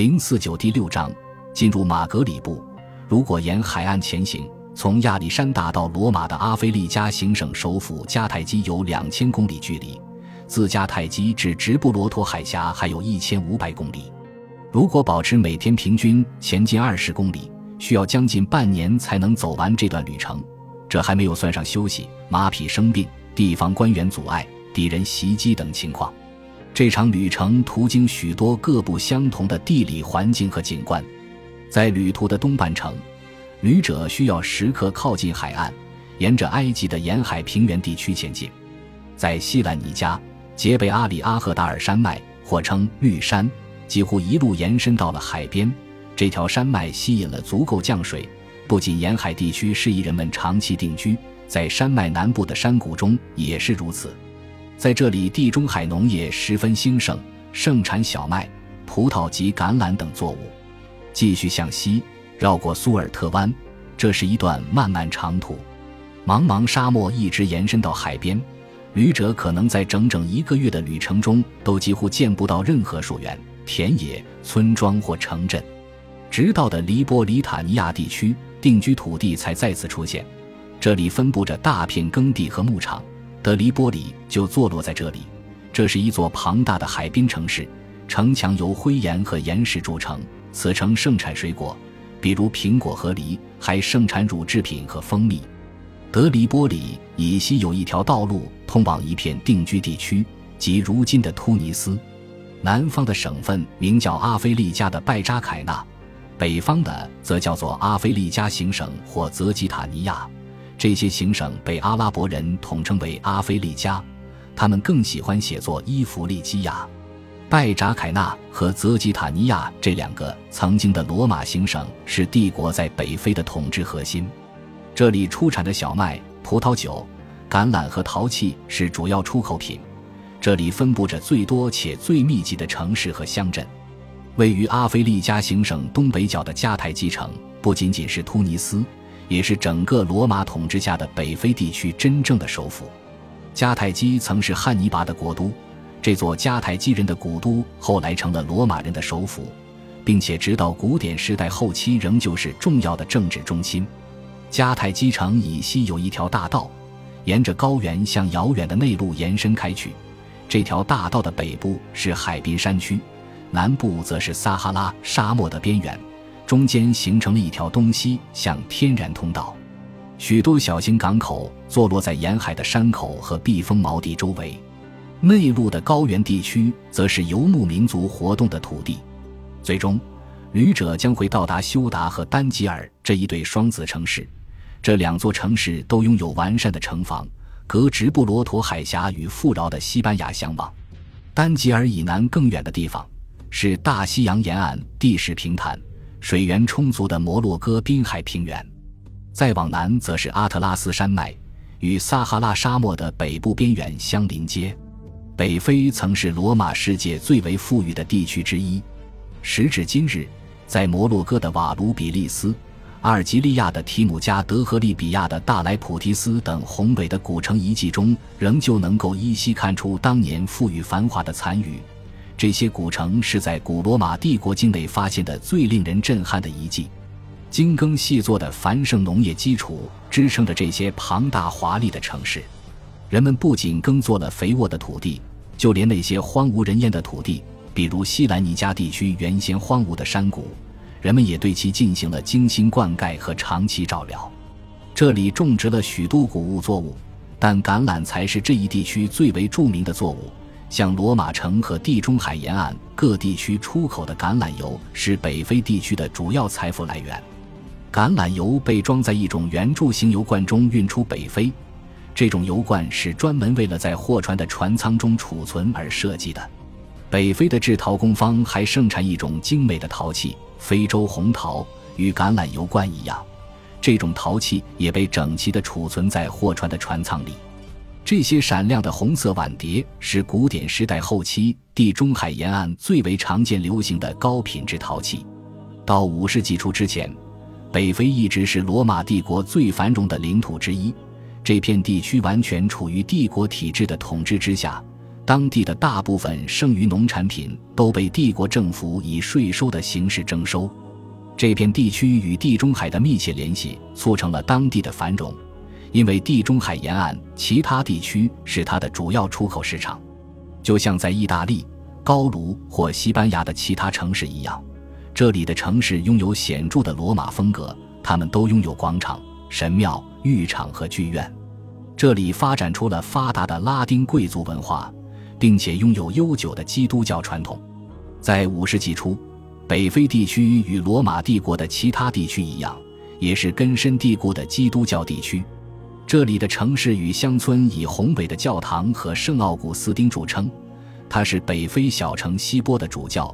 零四九第六章进入马格里布。如果沿海岸前行，从亚历山大到罗马的阿非利加行省首府迦太基有两千公里距离，自迦太基至直布罗陀海峡还有一千五百公里。如果保持每天平均前进二十公里，需要将近半年才能走完这段旅程。这还没有算上休息、马匹生病、地方官员阻碍、敌人袭击等情况。这场旅程途经许多各不相同的地理环境和景观，在旅途的东半程，旅者需要时刻靠近海岸，沿着埃及的沿海平原地区前进。在西兰尼加杰贝阿里阿赫达尔山脉，或称绿山，几乎一路延伸到了海边。这条山脉吸引了足够降水，不仅沿海地区适宜人们长期定居，在山脉南部的山谷中也是如此。在这里，地中海农业十分兴盛，盛产小麦、葡萄及橄榄等作物。继续向西，绕过苏尔特湾，这是一段漫漫长途，茫茫沙漠一直延伸到海边。旅者可能在整整一个月的旅程中，都几乎见不到任何树园、田野、村庄或城镇，直到的黎波里塔尼亚地区定居土地才再次出现。这里分布着大片耕地和牧场。德黎波里就坐落在这里，这是一座庞大的海滨城市，城墙由灰岩和岩石筑成。此城盛产水果，比如苹果和梨，还盛产乳制品和蜂蜜。德黎波里以西有一条道路通往一片定居地区，即如今的突尼斯。南方的省份名叫阿非利加的拜扎凯纳，北方的则叫做阿非利加行省或泽吉塔尼亚。这些行省被阿拉伯人统称为阿非利加，他们更喜欢写作伊弗利基亚。拜扎凯纳和泽吉塔尼亚这两个曾经的罗马行省是帝国在北非的统治核心。这里出产的小麦、葡萄酒、橄榄和陶器是主要出口品。这里分布着最多且最密集的城市和乡镇。位于阿非利加行省东北角的迦太基城不仅仅是突尼斯。也是整个罗马统治下的北非地区真正的首府。迦太基曾是汉尼拔的国都，这座迦太基人的古都后来成了罗马人的首府，并且直到古典时代后期仍旧是重要的政治中心。迦太基城以西有一条大道，沿着高原向遥远的内陆延伸开去。这条大道的北部是海滨山区，南部则是撒哈拉沙漠的边缘。中间形成了一条东西向天然通道，许多小型港口坐落在沿海的山口和避风锚地周围。内陆的高原地区则是游牧民族活动的土地。最终，旅者将会到达休达和丹吉尔这一对双子城市。这两座城市都拥有完善的城防，隔直布罗陀海峡与富饶的西班牙相望。丹吉尔以南更远的地方是大西洋沿岸地势平坦。水源充足的摩洛哥滨海平原，再往南则是阿特拉斯山脉，与撒哈拉沙漠的北部边缘相邻接。北非曾是罗马世界最为富裕的地区之一。时至今日，在摩洛哥的瓦卢比利斯、阿尔及利亚的提姆加德和利比亚的大莱普提斯等宏伟的古城遗迹中，仍旧能够依稀看出当年富裕繁华的残余。这些古城是在古罗马帝国境内发现的最令人震撼的遗迹，精耕细作的繁盛农业基础支撑着这些庞大华丽的城市。人们不仅耕作了肥沃的土地，就连那些荒无人烟的土地，比如西兰尼加地区原先荒芜的山谷，人们也对其进行了精心灌溉和长期照料。这里种植了许多谷物作物，但橄榄才是这一地区最为著名的作物。向罗马城和地中海沿岸各地区出口的橄榄油是北非地区的主要财富来源。橄榄油被装在一种圆柱形油罐中运出北非，这种油罐是专门为了在货船的船舱中储存而设计的。北非的制陶工坊还盛产一种精美的陶器——非洲红陶，与橄榄油罐一样，这种陶器也被整齐地储存在货船的船舱里。这些闪亮的红色碗碟是古典时代后期地中海沿岸最为常见流行的高品质陶器。到五世纪初之前，北非一直是罗马帝国最繁荣的领土之一。这片地区完全处于帝国体制的统治之下。当地的大部分剩余农产品都被帝国政府以税收的形式征收。这片地区与地中海的密切联系促成了当地的繁荣，因为地中海沿岸其他地区是它的主要出口市场。就像在意大利、高卢或西班牙的其他城市一样，这里的城市拥有显著的罗马风格，他们都拥有广场、神庙、浴场和剧院。这里发展出了发达的拉丁贵族文化。并且拥有悠久的基督教传统，在五世纪初，北非地区与罗马帝国的其他地区一样，也是根深蒂固的基督教地区。这里的城市与乡村以宏伟的教堂和圣奥古斯丁著称。他是北非小城西波的主教，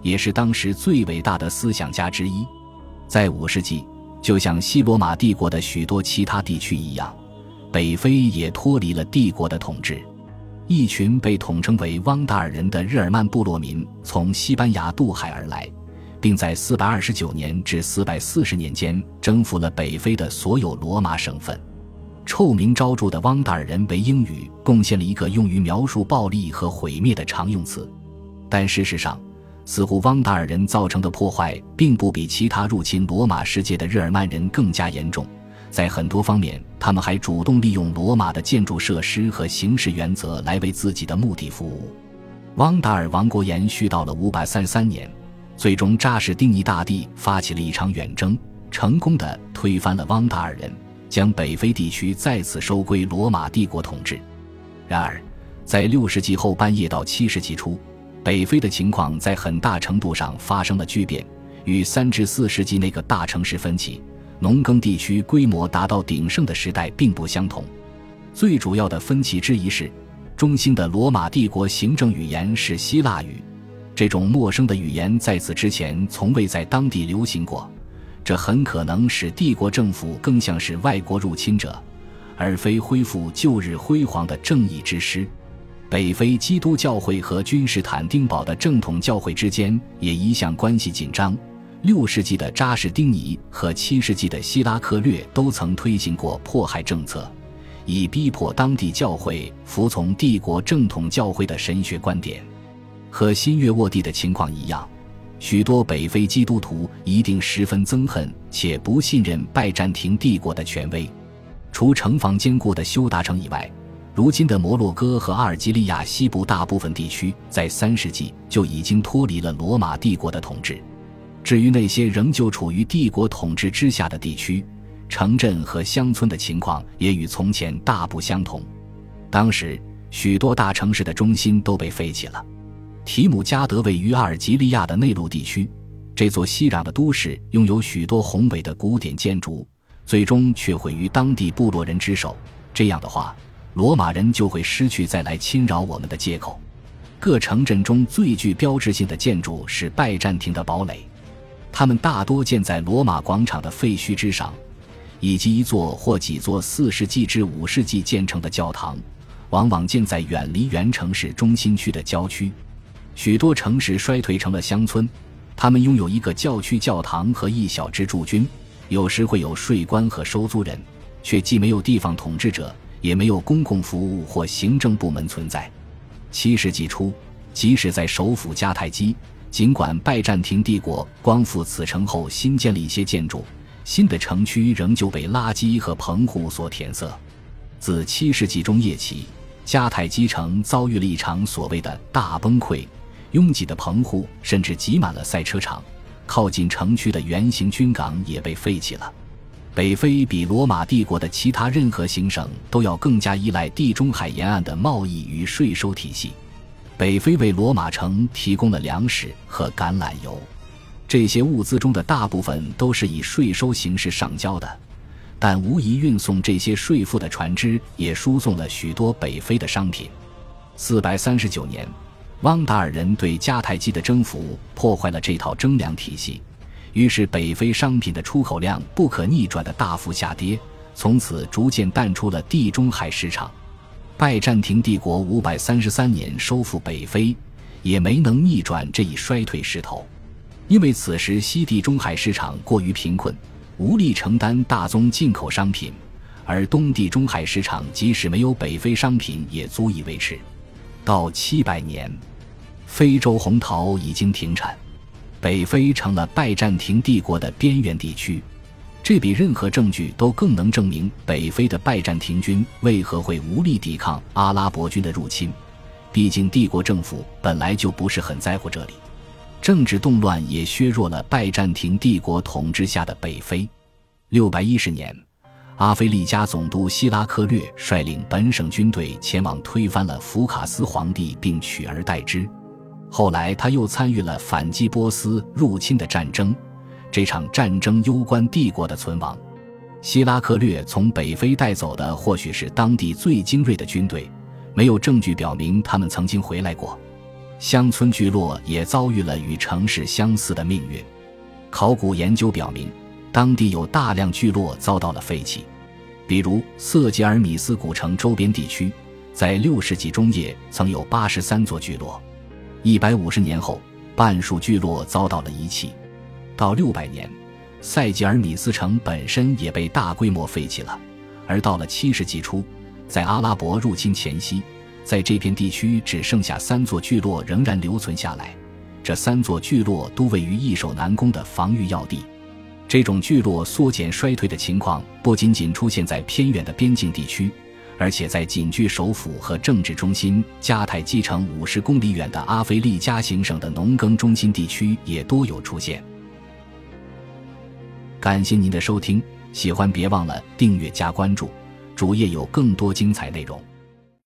也是当时最伟大的思想家之一。在五世纪，就像西罗马帝国的许多其他地区一样，北非也脱离了帝国的统治。一群被统称为汪达尔人的日耳曼部落民从西班牙渡海而来，并在429年至440年间征服了北非的所有罗马省份。臭名昭著的汪达尔人为英语贡献了一个用于描述暴力和毁灭的常用词，但事实上，似乎汪达尔人造成的破坏并不比其他入侵罗马世界的日耳曼人更加严重。在很多方面，他们还主动利用罗马的建筑设施和形式原则来为自己的目的服务。汪达尔王国延续到了五百三十三年，最终扎什丁尼大帝发起了一场远征，成功的推翻了汪达尔人，将北非地区再次收归罗马帝国统治。然而，在六世纪后半叶到七世纪初，北非的情况在很大程度上发生了巨变，与三至四世纪那个大城市分歧。农耕地区规模达到鼎盛的时代并不相同，最主要的分歧之一是，中兴的罗马帝国行政语言是希腊语，这种陌生的语言在此之前从未在当地流行过，这很可能使帝国政府更像是外国入侵者，而非恢复旧日辉煌的正义之师。北非基督教会和君士坦丁堡的正统教会之间也一向关系紧张。六世纪的扎什丁尼和七世纪的希拉克略都曾推行过迫害政策，以逼迫当地教会服从帝国正统教会的神学观点。和新月沃地的情况一样，许多北非基督徒一定十分憎恨且不信任拜占庭帝国的权威。除城防坚固的修达城以外，如今的摩洛哥和阿尔及利亚西部大部分地区在三世纪就已经脱离了罗马帝国的统治。至于那些仍旧处于帝国统治之下的地区，城镇和乡村的情况也与从前大不相同。当时，许多大城市的中心都被废弃了。提姆加德位于阿尔及利亚的内陆地区，这座熙攘的都市拥有许多宏伟的古典建筑，最终却毁于当地部落人之手。这样的话，罗马人就会失去再来侵扰我们的借口。各城镇中最具标志性的建筑是拜占庭的堡垒。它们大多建在罗马广场的废墟之上，以及一座或几座四世纪至五世纪建成的教堂，往往建在远离原城市中心区的郊区。许多城市衰退成了乡村，他们拥有一个教区教堂和一小支驻军，有时会有税官和收租人，却既没有地方统治者，也没有公共服务或行政部门存在。七世纪初，即使在首府迦太基。尽管拜占庭帝国光复此城后新建了一些建筑，新的城区仍旧被垃圾和棚户所填塞。自七世纪中叶起，迦太基城遭遇了一场所谓的大崩溃，拥挤的棚户甚至挤满了赛车场，靠近城区的圆形军港也被废弃了。北非比罗马帝国的其他任何行省都要更加依赖地中海沿岸的贸易与税收体系。北非为罗马城提供了粮食和橄榄油，这些物资中的大部分都是以税收形式上交的，但无疑运送这些税赋的船只也输送了许多北非的商品。四百三十九年，汪达尔人对迦太基的征服破坏了这套征粮体系，于是北非商品的出口量不可逆转的大幅下跌，从此逐渐淡出了地中海市场。拜占庭帝国五百三十三年收复北非，也没能逆转这一衰退势头，因为此时西地中海市场过于贫困，无力承担大宗进口商品，而东地中海市场即使没有北非商品也足以维持。到七百年，非洲红桃已经停产，北非成了拜占庭帝国的边缘地区。这比任何证据都更能证明北非的拜占庭军为何会无力抵抗阿拉伯军的入侵。毕竟，帝国政府本来就不是很在乎这里。政治动乱也削弱了拜占庭帝国统治下的北非。六百一十年，阿非利加总督希拉克略率领本省军队前往推翻了福卡斯皇帝，并取而代之。后来，他又参与了反击波斯入侵的战争。这场战争攸关帝国的存亡。希拉克略从北非带走的或许是当地最精锐的军队，没有证据表明他们曾经回来过。乡村聚落也遭遇了与城市相似的命运。考古研究表明，当地有大量聚落遭到了废弃，比如色吉尔米斯古城周边地区，在六世纪中叶曾有八十三座聚落，一百五十年后，半数聚落遭到了遗弃。到六百年，塞吉尔米斯城本身也被大规模废弃了。而到了七世纪初，在阿拉伯入侵前夕，在这片地区只剩下三座聚落仍然留存下来。这三座聚落都位于易守难攻的防御要地。这种聚落缩减衰退的情况不仅仅出现在偏远的边境地区，而且在仅距首府和政治中心迦太基城五十公里远的阿非利加行省的农耕中心地区也多有出现。感谢您的收听，喜欢别忘了订阅加关注，主页有更多精彩内容。